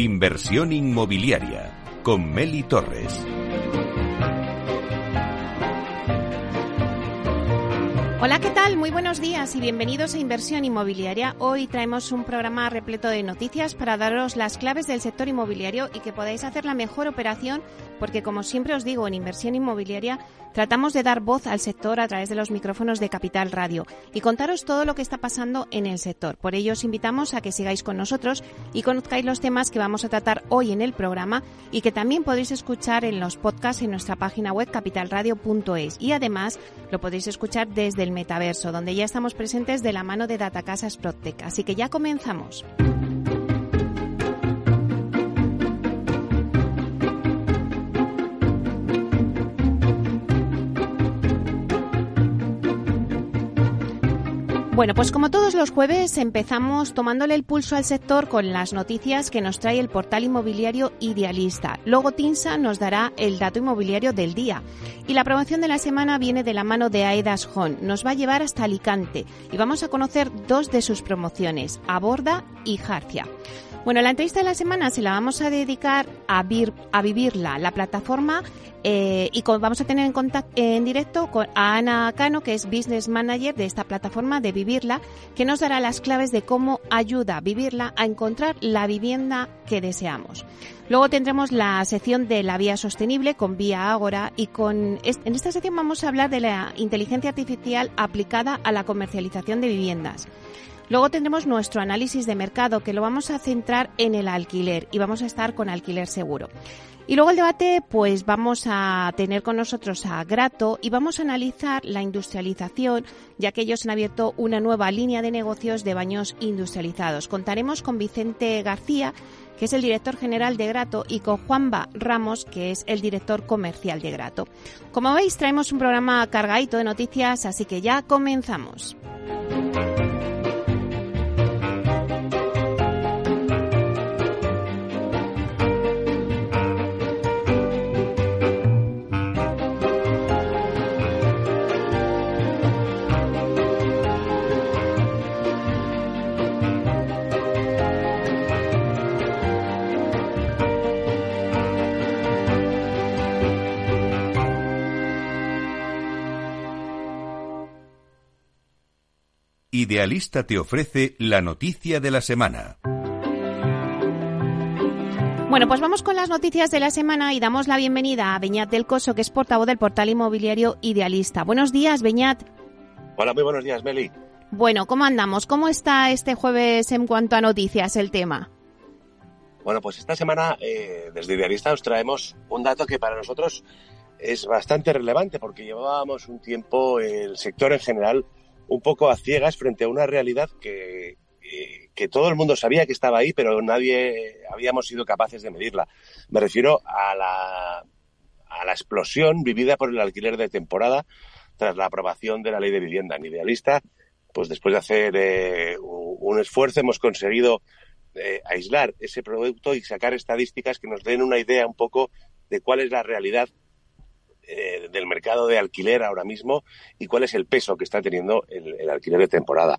Inversión inmobiliaria con Meli Torres. Hola, ¿qué tal? Muy buenos días y bienvenidos a Inversión Inmobiliaria. Hoy traemos un programa repleto de noticias para daros las claves del sector inmobiliario y que podáis hacer la mejor operación porque, como siempre os digo, en Inversión Inmobiliaria Tratamos de dar voz al sector a través de los micrófonos de Capital Radio y contaros todo lo que está pasando en el sector. Por ello os invitamos a que sigáis con nosotros y conozcáis los temas que vamos a tratar hoy en el programa y que también podéis escuchar en los podcasts en nuestra página web capitalradio.es y además lo podéis escuchar desde el metaverso donde ya estamos presentes de la mano de Datacasas Protec. Así que ya comenzamos. Bueno, pues como todos los jueves empezamos tomándole el pulso al sector con las noticias que nos trae el portal inmobiliario Idealista. Luego Tinsa nos dará el dato inmobiliario del día. Y la promoción de la semana viene de la mano de Aedas Hon. Nos va a llevar hasta Alicante y vamos a conocer dos de sus promociones, Aborda y Jarcia. Bueno, la entrevista de la semana se la vamos a dedicar a, a Vivirla, la plataforma, eh, y vamos a tener en contacto en directo con a Ana Cano, que es Business Manager de esta plataforma de Vivirla, que nos dará las claves de cómo ayuda a Vivirla a encontrar la vivienda que deseamos. Luego tendremos la sección de la vía sostenible con Vía Ágora y con en esta sección vamos a hablar de la inteligencia artificial aplicada a la comercialización de viviendas. Luego tendremos nuestro análisis de mercado que lo vamos a centrar en el alquiler y vamos a estar con alquiler seguro. Y luego el debate, pues vamos a tener con nosotros a Grato y vamos a analizar la industrialización, ya que ellos han abierto una nueva línea de negocios de baños industrializados. Contaremos con Vicente García, que es el director general de Grato, y con Juanba Ramos, que es el director comercial de Grato. Como veis, traemos un programa cargadito de noticias, así que ya comenzamos. Idealista te ofrece la noticia de la semana. Bueno, pues vamos con las noticias de la semana y damos la bienvenida a Beñat del Coso, que es portavoz del portal inmobiliario Idealista. Buenos días, Beñat. Hola, muy buenos días, Meli. Bueno, ¿cómo andamos? ¿Cómo está este jueves en cuanto a noticias el tema? Bueno, pues esta semana eh, desde Idealista os traemos un dato que para nosotros es bastante relevante porque llevábamos un tiempo el sector en general un poco a ciegas frente a una realidad que, que todo el mundo sabía que estaba ahí, pero nadie habíamos sido capaces de medirla. Me refiero a la, a la explosión vivida por el alquiler de temporada tras la aprobación de la ley de vivienda. En Idealista, pues después de hacer eh, un esfuerzo hemos conseguido eh, aislar ese producto y sacar estadísticas que nos den una idea un poco de cuál es la realidad eh, del mercado de alquiler ahora mismo y cuál es el peso que está teniendo el, alquiler de temporada.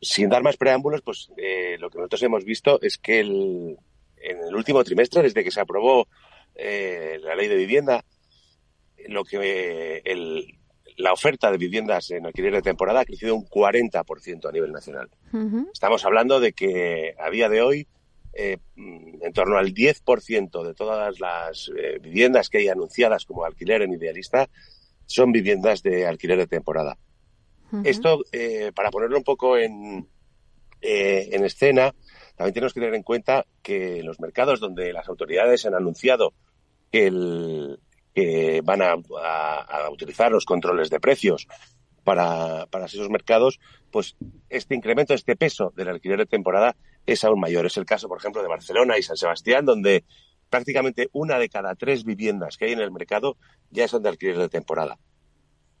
Sin dar más preámbulos, pues eh, lo que nosotros hemos visto es que en el último trimestre, desde que se aprobó eh, la ley de vivienda, lo que la oferta de viviendas en alquiler de temporada ha crecido un 40% a nivel nacional. Estamos hablando de que a día de hoy eh, en torno al 10% de todas las eh, viviendas que hay anunciadas como alquiler en Idealista son viviendas de alquiler de temporada. Esto, eh, para ponerlo un poco en, eh, en escena, también tenemos que tener en cuenta que los mercados donde las autoridades han anunciado que, el, que van a, a, utilizar los controles de precios para, para esos mercados, pues este incremento, este peso del alquiler de temporada es aún mayor. Es el caso, por ejemplo, de Barcelona y San Sebastián, donde prácticamente una de cada tres viviendas que hay en el mercado ya son de alquiler de temporada.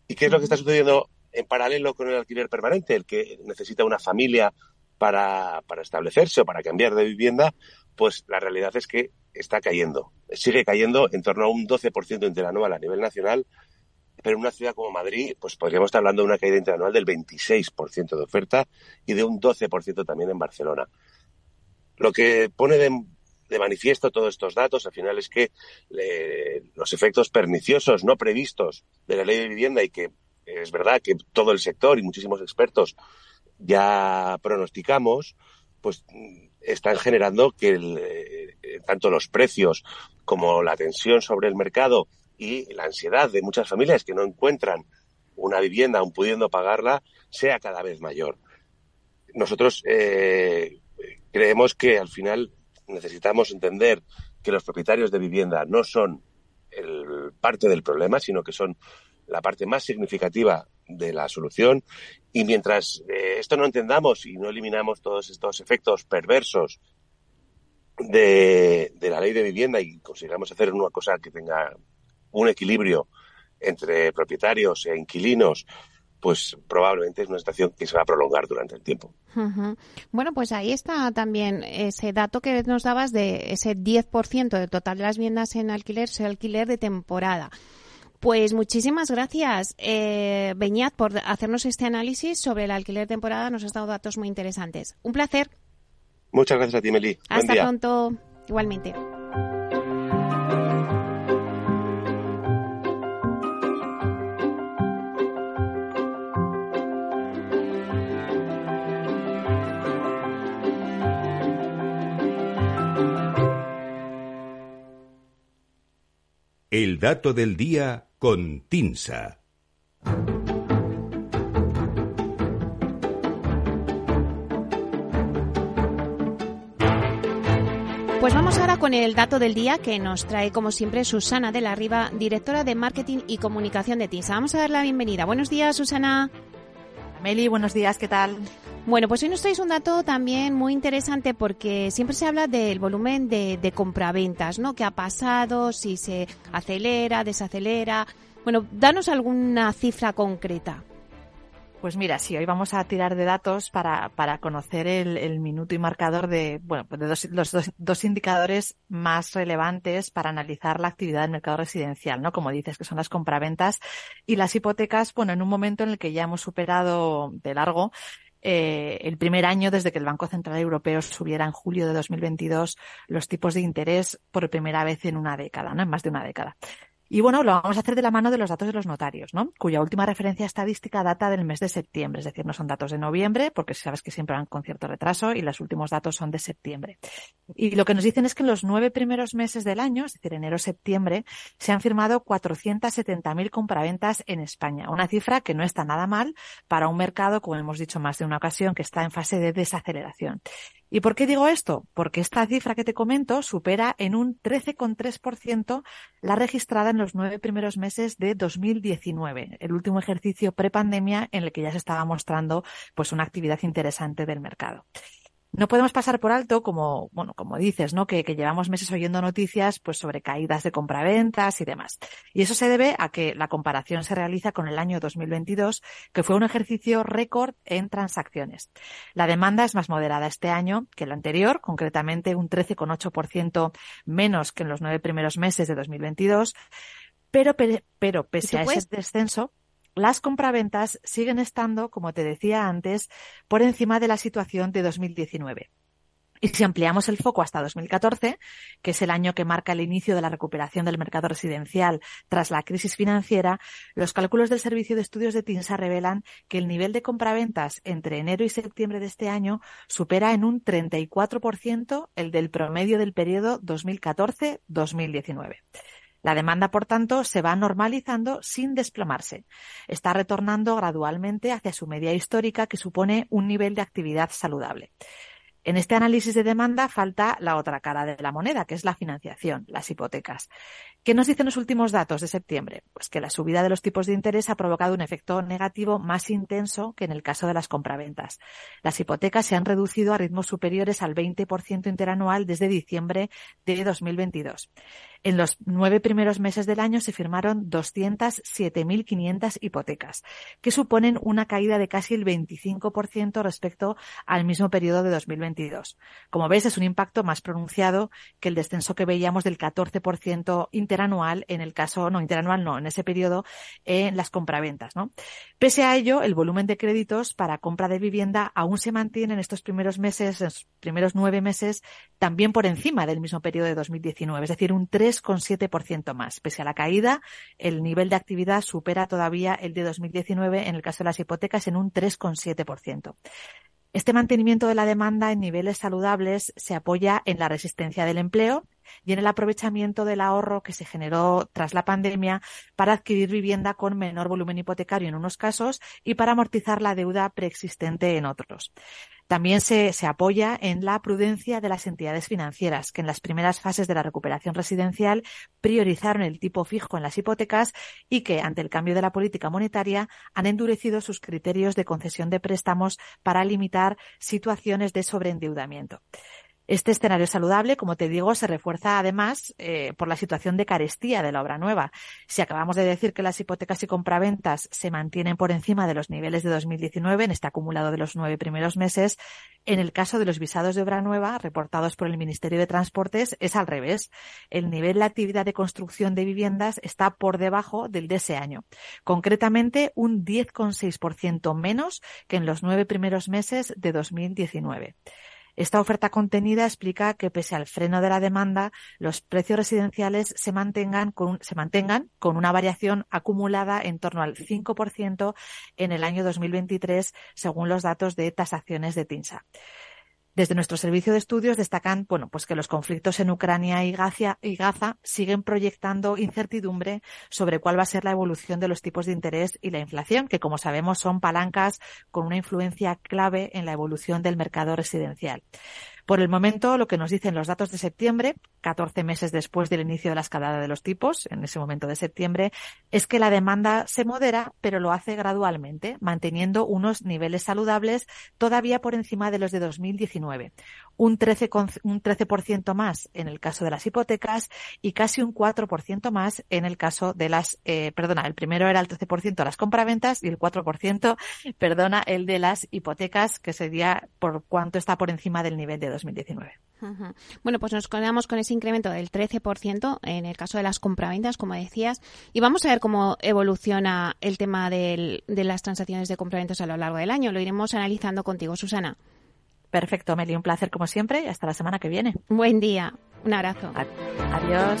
¿Y qué es lo que está sucediendo en paralelo con el alquiler permanente? El que necesita una familia para, establecerse o para cambiar de vivienda, pues la realidad es que está cayendo. Sigue cayendo en torno a un 12% interanual a nivel nacional, pero en una ciudad como Madrid, pues podríamos estar hablando de una caída interanual del 26% de oferta y de un 12% también en Barcelona. Lo que pone de, manifiesto todos estos datos al final es que los efectos perniciosos no previstos de la ley de vivienda y que es verdad que todo el sector y muchísimos expertos ya pronosticamos, pues están generando que eh, tanto los precios como la tensión sobre el mercado y la ansiedad de muchas familias que no encuentran una vivienda aún pudiendo pagarla sea cada vez mayor. Nosotros eh, creemos que al final necesitamos entender que los propietarios de vivienda no son el parte del problema, sino que son la parte más significativa de la solución. Y mientras eh, esto no entendamos y no eliminamos todos estos efectos perversos de, de, la ley de vivienda y consigamos hacer una cosa que tenga un equilibrio entre propietarios e inquilinos, pues probablemente es una situación que se va a prolongar durante el tiempo. Bueno, pues ahí está también ese dato que nos dabas de ese 10% del total de las viviendas en alquiler, sea alquiler de temporada. Pues muchísimas gracias, eh, Beñat, por hacernos este análisis sobre el alquiler de temporada. Nos has dado datos muy interesantes. Un placer. Muchas gracias a ti, Meli. Hasta pronto. Igualmente. El dato del día con Tinsa. Pues vamos ahora con el dato del día que nos trae, como siempre, Susana de la Riva, directora de Marketing y Comunicación de TINSA. Vamos a dar la bienvenida. Buenos días, Susana. Meli, buenos días, ¿qué tal? Bueno, pues hoy nos traéis un dato también muy interesante porque siempre se habla del volumen de, compraventas, ¿no? ¿Qué ha pasado? Si se acelera, desacelera. Bueno, danos alguna cifra concreta. Pues mira, sí, hoy vamos a tirar de datos para, para conocer el, minuto y marcador de, bueno, de dos, los dos, indicadores más relevantes para analizar la actividad del mercado residencial, ¿no? Como dices, que son las compraventas y las hipotecas, bueno, en un momento en el que ya hemos superado de largo eh, el primer año desde que el Banco Central Europeo subiera en julio de 2022 los tipos de interés por primera vez en una década, ¿no? En más de una década. Y bueno, lo vamos a hacer de la mano de los datos de los notarios, ¿no? Cuya última referencia estadística data del mes de septiembre, es decir, no son datos de noviembre, porque sabes que siempre van con cierto retraso, y los últimos datos son de septiembre. Y lo que nos dicen es que en los nueve primeros meses del año, es decir, enero-septiembre, se han firmado 470.000 compraventas en España, una cifra que no está nada mal para un mercado, como hemos dicho más de una ocasión, que está en fase de desaceleración. ¿Y por qué digo esto? Porque esta cifra que te comento supera en un 13,3% la registrada en los nueve primeros meses de 2019, el último ejercicio prepandemia en el que ya se estaba mostrando pues una actividad interesante del mercado. No podemos pasar por alto, como, bueno, como dices, ¿no? Que, que, llevamos meses oyendo noticias, pues, sobre caídas de compraventas y demás. Y eso se debe a que la comparación se realiza con el año 2022, que fue un ejercicio récord en transacciones. La demanda es más moderada este año que el anterior, concretamente un 13,8% menos que en los nueve primeros meses de 2022. Pero, pero pese a ese descenso, las compraventas siguen estando, como te decía antes, por encima de la situación de 2019. Y si ampliamos el foco hasta 2014, que es el año que marca el inicio de la recuperación del mercado residencial tras la crisis financiera, los cálculos del Servicio de Estudios de TINSA revelan que el nivel de compraventas entre enero y septiembre de este año supera en un 34% el del promedio del periodo 2014-2019. La demanda, por tanto, se va normalizando sin desplomarse. Está retornando gradualmente hacia su media histórica, que supone un nivel de actividad saludable. En este análisis de demanda falta la otra cara de la moneda, que es la financiación, las hipotecas. ¿Qué nos dicen los últimos datos de septiembre? Pues que la subida de los tipos de interés ha provocado un efecto negativo más intenso que en el caso de las compraventas. Las hipotecas se han reducido a ritmos superiores al 20% interanual desde diciembre de 2022. En los nueve primeros meses del año se firmaron 207.500 hipotecas, que suponen una caída de casi el 25% respecto al mismo periodo de 2022. Como ves, es un impacto más pronunciado que el descenso que veíamos del 14% interanual en el caso, no, interanual no, en ese periodo en las compraventas, ¿no? Pese a ello, el volumen de créditos para compra de vivienda aún se mantiene en estos primeros meses, en los primeros nueve meses, también por encima del mismo periodo de 2019, es decir, un 3 3,7% más. Pese a la caída, el nivel de actividad supera todavía el de 2019 en el caso de las hipotecas en un 3,7%. Este mantenimiento de la demanda en niveles saludables se apoya en la resistencia del empleo y en el aprovechamiento del ahorro que se generó tras la pandemia para adquirir vivienda con menor volumen hipotecario en unos casos y para amortizar la deuda preexistente en otros. También se, se, apoya en la prudencia de las entidades financieras, que en las primeras fases de la recuperación residencial priorizaron el tipo fijo en las hipotecas y que, ante el cambio de la política monetaria, han endurecido sus criterios de concesión de préstamos para limitar situaciones de sobreendeudamiento. Este escenario saludable, como te digo, se refuerza además eh, por la situación de carestía de la obra nueva. Si acabamos de decir que las hipotecas y compraventas se mantienen por encima de los niveles de 2019 en este acumulado de los nueve primeros meses, en el caso de los visados de obra nueva reportados por el Ministerio de Transportes es al revés. El nivel de actividad de construcción de viviendas está por debajo del de ese año. Concretamente, un 10,6% menos que en los nueve primeros meses de 2019. Esta oferta contenida explica que pese al freno de la demanda, los precios residenciales se mantengan con, una variación acumulada en torno al 5% en el año 2023, según los datos de tasaciones de TINSA. Desde nuestro servicio de estudios destacan, bueno, pues que los conflictos en Ucrania y Gaza, y Gaza siguen proyectando incertidumbre sobre cuál va a ser la evolución de los tipos de interés y la inflación, que como sabemos son palancas con una influencia clave en la evolución del mercado residencial. Por el momento, lo que nos dicen los datos de septiembre, 14 meses después del inicio de la escalada de los tipos, en ese momento de septiembre, es que la demanda se modera, pero lo hace gradualmente, manteniendo unos niveles saludables todavía por encima de los de 2019. Un 13%, un 13 más en el caso de las hipotecas y casi un 4% más en el caso de las, eh, perdona, el primero era el 13% de las compraventas y el 4%, perdona, el de las hipotecas, que sería por cuánto está por encima del nivel de 2019. Bueno, pues nos quedamos con ese incremento del 13% en el caso de las compraventas, como decías, y vamos a ver cómo evoluciona el tema de las transacciones de compraventas a lo largo del año. Lo iremos analizando contigo, Susana. Perfecto, Meli, un placer como siempre y hasta la semana que viene. Buen día, un abrazo. Adiós.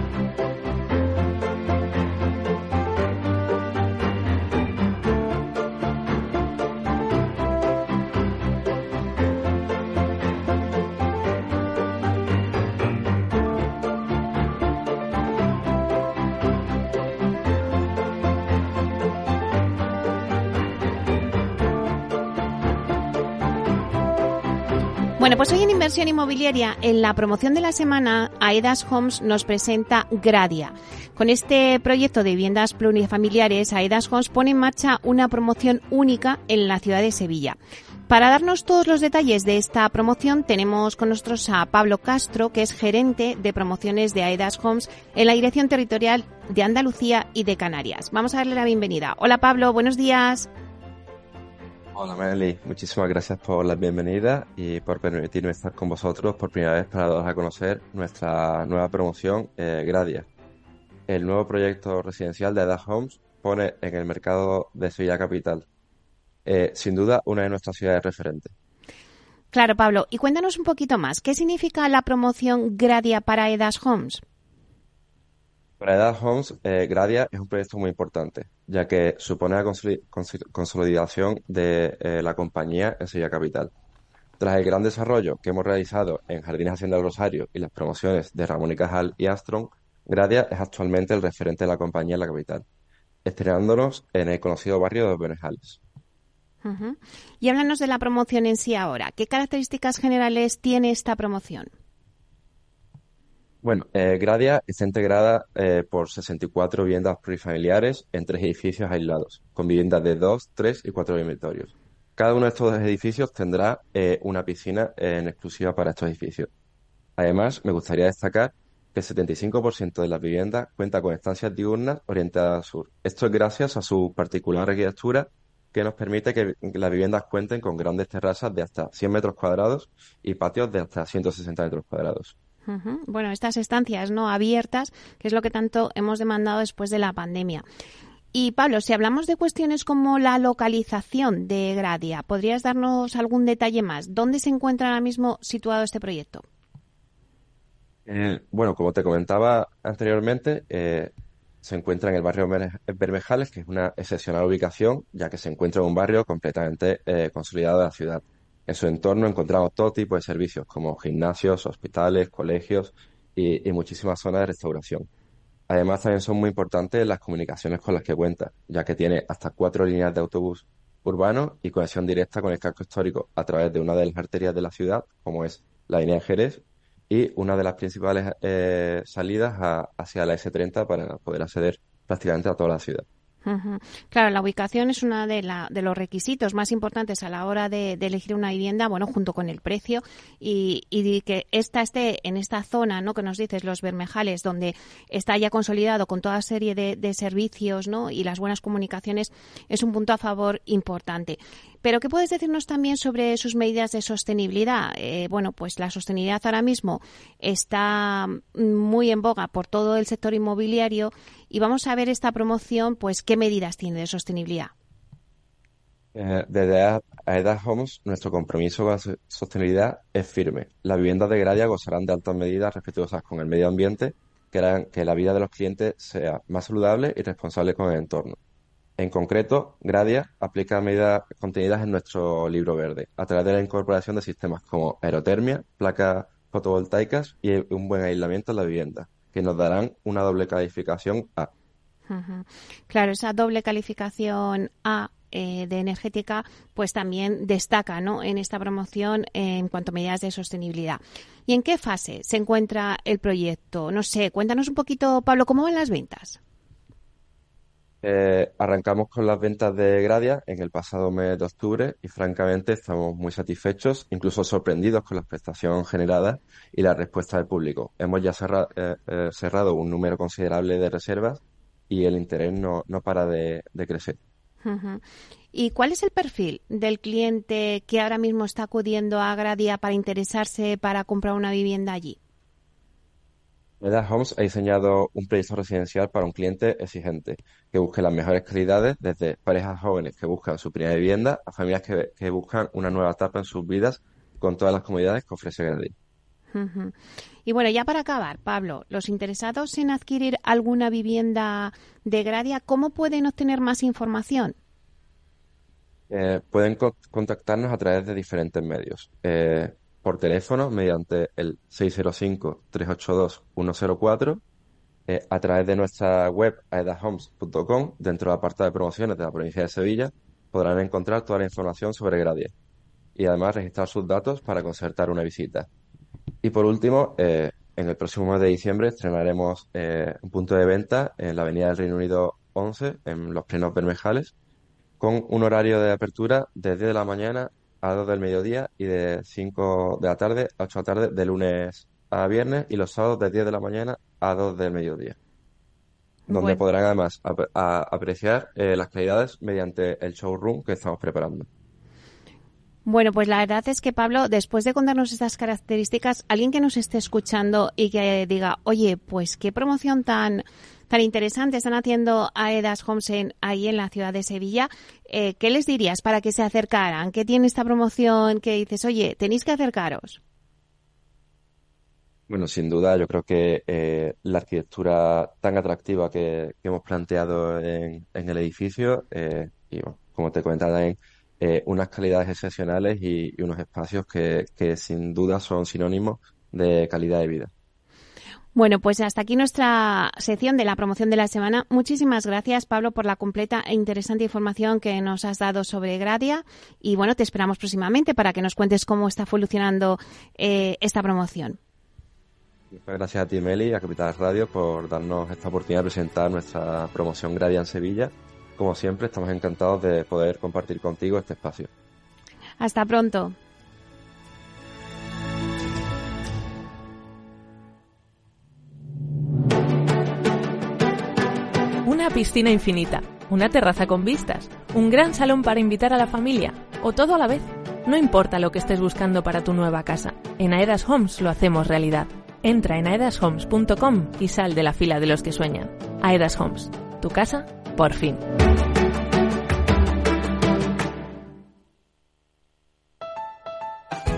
Inversión Inmobiliaria, en la promoción de la semana, Aedas Homes nos presenta Gradia. Con este proyecto de viviendas plurifamiliares, Aedas Homes pone en marcha una promoción única en la ciudad de Sevilla. Para darnos todos los detalles de esta promoción tenemos con nosotros a Pablo Castro, que es gerente de promociones de Aedas Homes en la Dirección Territorial de Andalucía y de Canarias. Vamos a darle la bienvenida. Hola Pablo, buenos días. Hola Meli, muchísimas gracias por la bienvenida y por permitirme estar con vosotros por primera vez para daros a conocer nuestra nueva promoción eh, Gradia. El nuevo proyecto residencial de Aedas Homes pone en el mercado de Sevilla Capital eh, sin duda una de nuestras ciudades referentes. Claro, Pablo. Y cuéntanos un poquito más. ¿Qué significa la promoción Gradia para Edas Homes? Para Edas Homes, eh, Gradia es un proyecto muy importante, ya que supone la consolidación de eh, la compañía en Sevilla Capital. Tras el gran desarrollo que hemos realizado en Jardines Hacienda del Rosario y las promociones de Ramón y Cajal y Astron, Gradia es actualmente el referente de la compañía en la capital, estrenándonos en el conocido barrio de Benejales. Y háblanos de la promoción en sí ahora. ¿Qué características generales tiene esta promoción? Bueno, eh, Gradia está integrada eh, por 64 viviendas plurifamiliares en tres edificios aislados, con viviendas de dos, tres y cuatro dormitorios. Cada uno de estos edificios tendrá eh, una piscina en exclusiva para estos edificios. Además, me gustaría destacar que el 75% de las viviendas cuenta con estancias diurnas orientadas al sur. Esto es gracias a su particular arquitectura que nos permite que las viviendas cuenten con grandes terrazas de hasta 100 metros cuadrados y patios de hasta 160 metros cuadrados. Bueno, estas estancias no abiertas, que es lo que tanto hemos demandado después de la pandemia. Y Pablo, si hablamos de cuestiones como la localización de Gradia, ¿podrías darnos algún detalle más? ¿Dónde se encuentra ahora mismo situado este proyecto? Eh, bueno, como te comentaba anteriormente, eh, se encuentra en el barrio Bermejales, que es una excepcional ubicación, ya que se encuentra en un barrio completamente eh, consolidado de la ciudad. En su entorno encontramos todo tipo de servicios, como gimnasios, hospitales, colegios y, muchísimas zonas de restauración. Además, también son muy importantes las comunicaciones con las que cuenta, ya que tiene hasta cuatro líneas de autobús urbano y conexión directa con el casco histórico a través de una de las arterias de la ciudad, como es la línea de Jerez y una de las principales eh, salidas hacia la S30 para poder acceder prácticamente a toda la ciudad. Claro, la ubicación es uno de, de, los requisitos más importantes a la hora de, elegir una vivienda, bueno, junto con el precio y, que esta esté en esta zona, ¿no? Que nos dices, los Bermejales, donde está ya consolidado con toda serie de servicios, ¿no? Y las buenas comunicaciones es un punto a favor importante. Pero ¿qué puedes decirnos también sobre sus medidas de sostenibilidad? Eh, bueno, pues la sostenibilidad ahora mismo está muy en boga por todo el sector inmobiliario y vamos a ver esta promoción, pues qué medidas tiene de sostenibilidad. Eh, desde AEDA Homes, nuestro compromiso con la sostenibilidad es firme. Las viviendas de Gradia gozarán de altas medidas respetuosas con el medio ambiente, que harán que la vida de los clientes sea más saludable y responsable con el entorno. En concreto, Gradia aplica medidas contenidas en nuestro libro verde a través de la incorporación de sistemas como aerotermia, placas fotovoltaicas y un buen aislamiento en la vivienda, que nos darán una doble calificación A. Claro, esa doble calificación A eh, de energética, pues también destaca ¿no? en esta promoción en cuanto a medidas de sostenibilidad. ¿Y en qué fase se encuentra el proyecto? No sé, cuéntanos un poquito, Pablo, ¿cómo van las ventas? Eh, arrancamos con las ventas de Gradia en el pasado mes de octubre y francamente estamos muy satisfechos, incluso sorprendidos con la prestación generada y la respuesta del público. Hemos ya eh, eh, cerrado un número considerable de reservas y el interés no, para de, crecer. ¿Y cuál es el perfil del cliente que ahora mismo está acudiendo a Gradia para interesarse para comprar una vivienda allí? Meda Homes ha diseñado un proyecto residencial para un cliente exigente, que busque las mejores calidades, desde parejas jóvenes que buscan su primera vivienda a familias que, buscan una nueva etapa en sus vidas con todas las comodidades que ofrece Gradia. Y bueno, ya para acabar, Pablo, los interesados en adquirir alguna vivienda de Gradia, ¿cómo pueden obtener más información? Eh, pueden contactarnos a través de diferentes medios. Eh, por teléfono mediante el 605-382-104, eh, a través de nuestra web aedahomes.com, dentro de la parte de promociones de la provincia de Sevilla, podrán encontrar toda la información sobre Gradia. y además registrar sus datos para concertar una visita. Y por último, eh, en el próximo mes de diciembre estrenaremos eh, un punto de venta en la Avenida del Reino Unido 11, en los Plenos Bermejales, con un horario de apertura de 10 de la mañana a 2 del mediodía y de 5 de la tarde a 8 de la tarde de lunes a viernes y los sábados de 10 de la mañana a 2 del mediodía. Donde podrán además apreciar eh, las calidades mediante el showroom que estamos preparando. Bueno, pues la verdad es que Pablo, después de contarnos estas características, alguien que nos esté escuchando y que diga, oye, pues qué promoción tan tan interesante están haciendo Aedas Homesen ahí en la ciudad de Sevilla, eh, ¿qué les dirías para que se acercaran? ¿Qué tiene esta promoción que dices, oye, tenéis que acercaros? Bueno, sin duda, yo creo que eh, la arquitectura tan atractiva que, hemos planteado en, el edificio, eh, y como te comentaba también, unas calidades excepcionales y, unos espacios que, que sin duda son sinónimos de calidad de vida. Bueno, pues hasta aquí nuestra sección de la promoción de la semana. Muchísimas gracias, Pablo, por la completa e interesante información que nos has dado sobre Gradia. Y bueno, te esperamos próximamente para que nos cuentes cómo está evolucionando eh, esta promoción. Muchas gracias a ti, Meli, y a Capital Radio por darnos esta oportunidad de presentar nuestra promoción Gradia en Sevilla. Como siempre, estamos encantados de poder compartir contigo este espacio. Hasta pronto. una piscina infinita, una terraza con vistas, un gran salón para invitar a la familia o todo a la vez. No importa lo que estés buscando para tu nueva casa, en Aedas Homes lo hacemos realidad. Entra en aedashomes.com y sal de la fila de los que sueñan. Aedas Homes, tu casa, por fin.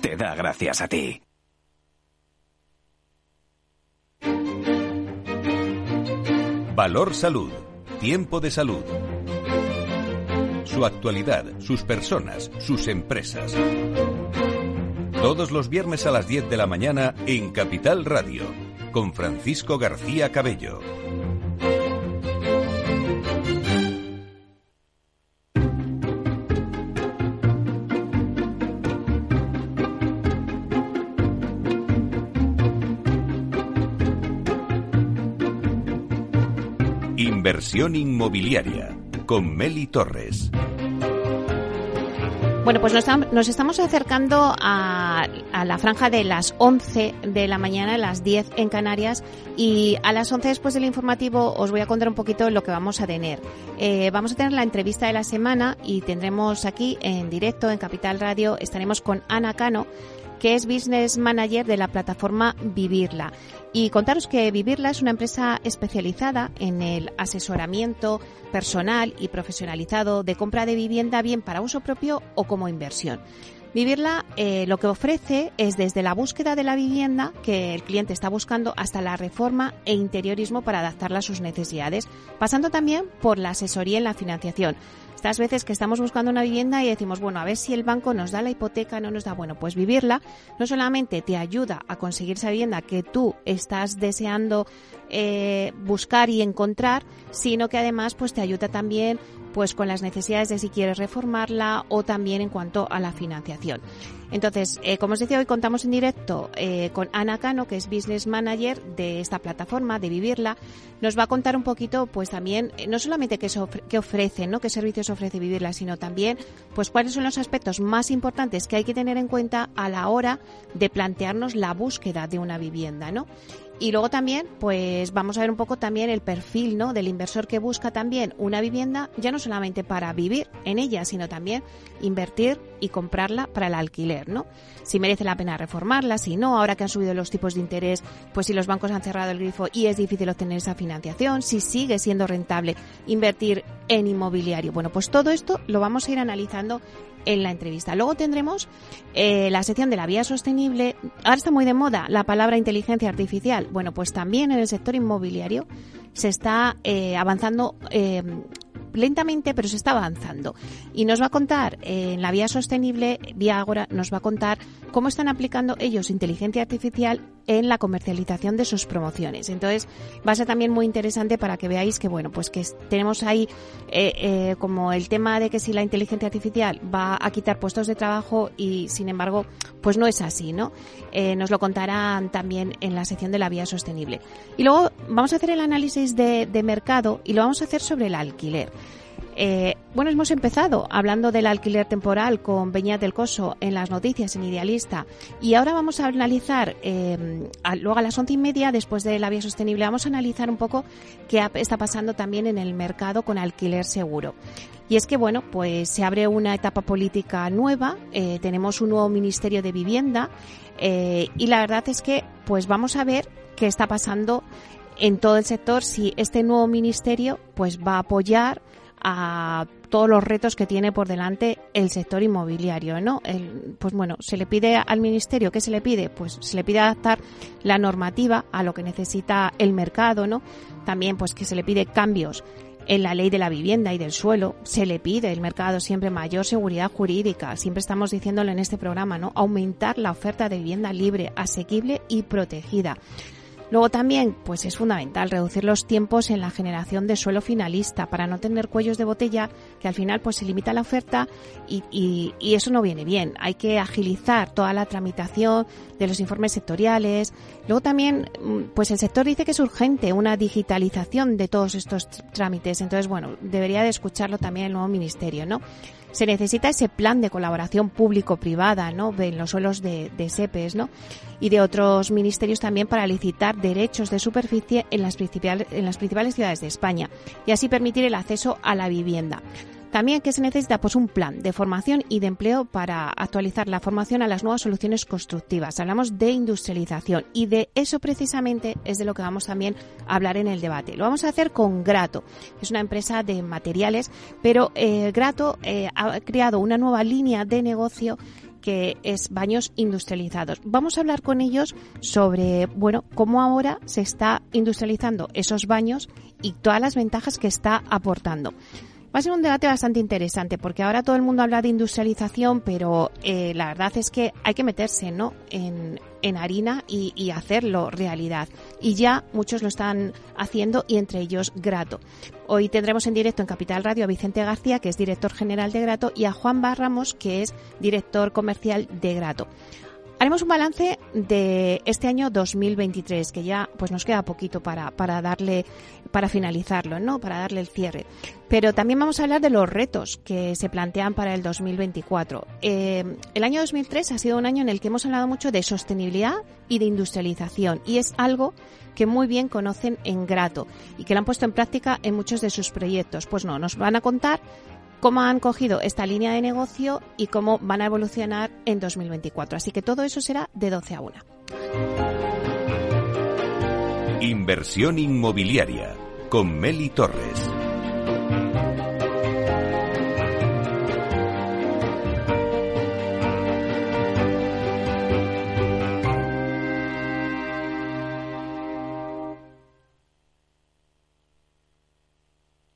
Te da gracias a ti. Valor Salud. Tiempo de salud. Su actualidad, sus personas, sus empresas. Todos los viernes a las 10 de la mañana en Capital Radio, con Francisco García Cabello. Inversión inmobiliaria con Meli Torres. Bueno, pues nos, estamos acercando a, la franja de las 11 de la mañana, las 10 en Canarias, y a las 11 después del informativo os voy a contar un poquito lo que vamos a tener. Eh, vamos a tener la entrevista de la semana y tendremos aquí en directo en Capital Radio, estaremos con Ana Cano, que es Business Manager de la plataforma Vivirla. Y contaros que Vivirla es una empresa especializada en el asesoramiento personal y profesionalizado de compra de vivienda bien para uso propio o como inversión. Vivirla eh, lo que ofrece es desde la búsqueda de la vivienda que el cliente está buscando hasta la reforma e interiorismo para adaptarla a sus necesidades, pasando también por la asesoría en la financiación. Estas veces que estamos buscando una vivienda y decimos, bueno, a ver si el banco nos da la hipoteca, no nos da, bueno, pues vivirla no solamente te ayuda a conseguir esa vivienda que tú estás deseando eh, buscar y encontrar, sino que además pues te ayuda también pues con las necesidades de si quieres reformarla o también en cuanto a la financiación. Entonces, eh, como os decía, hoy contamos en directo eh, con Ana Cano, que es Business Manager de esta plataforma, de Vivirla. Nos va a contar un poquito, pues también, eh, no solamente qué, qué ofrece, ¿no? qué servicios ofrece Vivirla, sino también, pues cuáles son los aspectos más importantes que hay que tener en cuenta a la hora de plantearnos la búsqueda de una vivienda, ¿no? Y luego también, pues vamos a ver un poco también el perfil, ¿no? Del inversor que busca también una vivienda, ya no solamente para vivir en ella, sino también invertir y comprarla para el alquiler, ¿no? Si merece la pena reformarla, si no, ahora que han subido los tipos de interés, pues si los bancos han cerrado el grifo y es difícil obtener esa financiación, si sigue siendo rentable invertir en inmobiliario. Bueno, pues todo esto lo vamos a ir analizando en la entrevista. Luego tendremos eh, la sección de la vía sostenible. Ahora está muy de moda la palabra inteligencia artificial. Bueno, pues también en el sector inmobiliario se está eh, avanzando eh, lentamente, pero se está avanzando. Y nos va a contar en la vía sostenible, vía Agora, nos va a contar cómo están aplicando ellos inteligencia artificial en la comercialización de sus promociones. Entonces, va a ser también muy interesante para que veáis que, bueno, pues que tenemos ahí eh, eh, como el tema de que si la inteligencia artificial va a quitar puestos de trabajo y, sin embargo, pues no es así, ¿no? Eh, nos lo contarán también en la sección de la vía sostenible. Y luego vamos a hacer el análisis de, de mercado y lo vamos a hacer sobre el alquiler. Eh, bueno, hemos empezado hablando del alquiler temporal con Beñat del Coso en las noticias en Idealista y ahora vamos a analizar, eh, luego a las once y media, después de la vía sostenible, vamos a analizar un poco qué está pasando también en el mercado con alquiler seguro. Y es que, bueno, pues se abre una etapa política nueva, eh, tenemos un nuevo Ministerio de Vivienda y la verdad es que, pues vamos a ver qué está pasando en todo el sector si este nuevo ministerio pues va a apoyar a todos los retos que tiene por delante el sector inmobiliario, ¿no? pues bueno, se le pide al ministerio, ¿qué se le pide? Pues se le pide adaptar la normativa a lo que necesita el mercado, ¿no? También pues que se le pide cambios en la ley de la vivienda y del suelo se le pide el mercado siempre mayor seguridad jurídica. Siempre estamos diciéndolo en este programa, ¿no? Aumentar la oferta de vivienda libre, asequible y protegida. Luego también, pues es fundamental reducir los tiempos en la generación de suelo finalista para no tener cuellos de botella que al final pues se limita la oferta y, y, eso no viene bien. Hay que agilizar toda la tramitación de los informes sectoriales. Luego también, mm, pues el sector dice que es urgente una digitalización de todos estos trámites. Entonces, bueno, debería de escucharlo también el nuevo ministerio, ¿no? Se necesita ese plan de colaboración público-privada, ¿no? En los suelos de, de SEPES, ¿no? Y de otros ministerios también para licitar derechos de superficie en las, principales, en las principales ciudades de España y así permitir el acceso a la vivienda. También que se necesita pues un plan de formación y de empleo para actualizar la formación a las nuevas soluciones constructivas. Hablamos de industrialización y de eso precisamente es de lo que vamos también a hablar en el debate. Lo vamos a hacer con Grato, es una empresa de materiales, pero eh, Grato eh, ha creado una nueva línea de negocio que es baños industrializados. Vamos a hablar con ellos sobre, bueno, cómo ahora se está industrializando esos baños y todas las ventajas que está aportando. Va a ser un debate bastante interesante porque ahora todo el mundo habla de industrialización, pero eh, la verdad es que hay que meterse ¿no? en, harina y, hacerlo realidad. Y ya muchos lo están haciendo y entre ellos Grato. Hoy tendremos en directo en Capital Radio a Vicente García, que es director general de Grato, y a Juan Barramos, que es director comercial de Grato. Haremos un balance de este año 2023, que ya pues nos queda poquito para, para darle, para finalizarlo, ¿no? Para darle el cierre. Pero también vamos a hablar de los retos que se plantean para el 2024. Eh, el año 2003 ha sido un año en el que hemos hablado mucho de sostenibilidad y de industrialización, y es algo que muy bien conocen en Grato y que lo han puesto en práctica en muchos de sus proyectos. Pues no, nos van a contar cómo han cogido esta línea de negocio y cómo van a evolucionar en 2024. Así que todo eso será de 12 a 1. Inversión inmobiliaria con Meli Torres.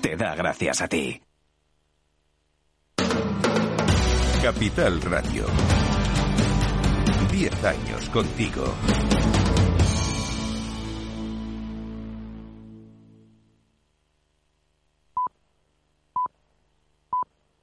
te da gracias a ti. Capital Radio. Diez años contigo.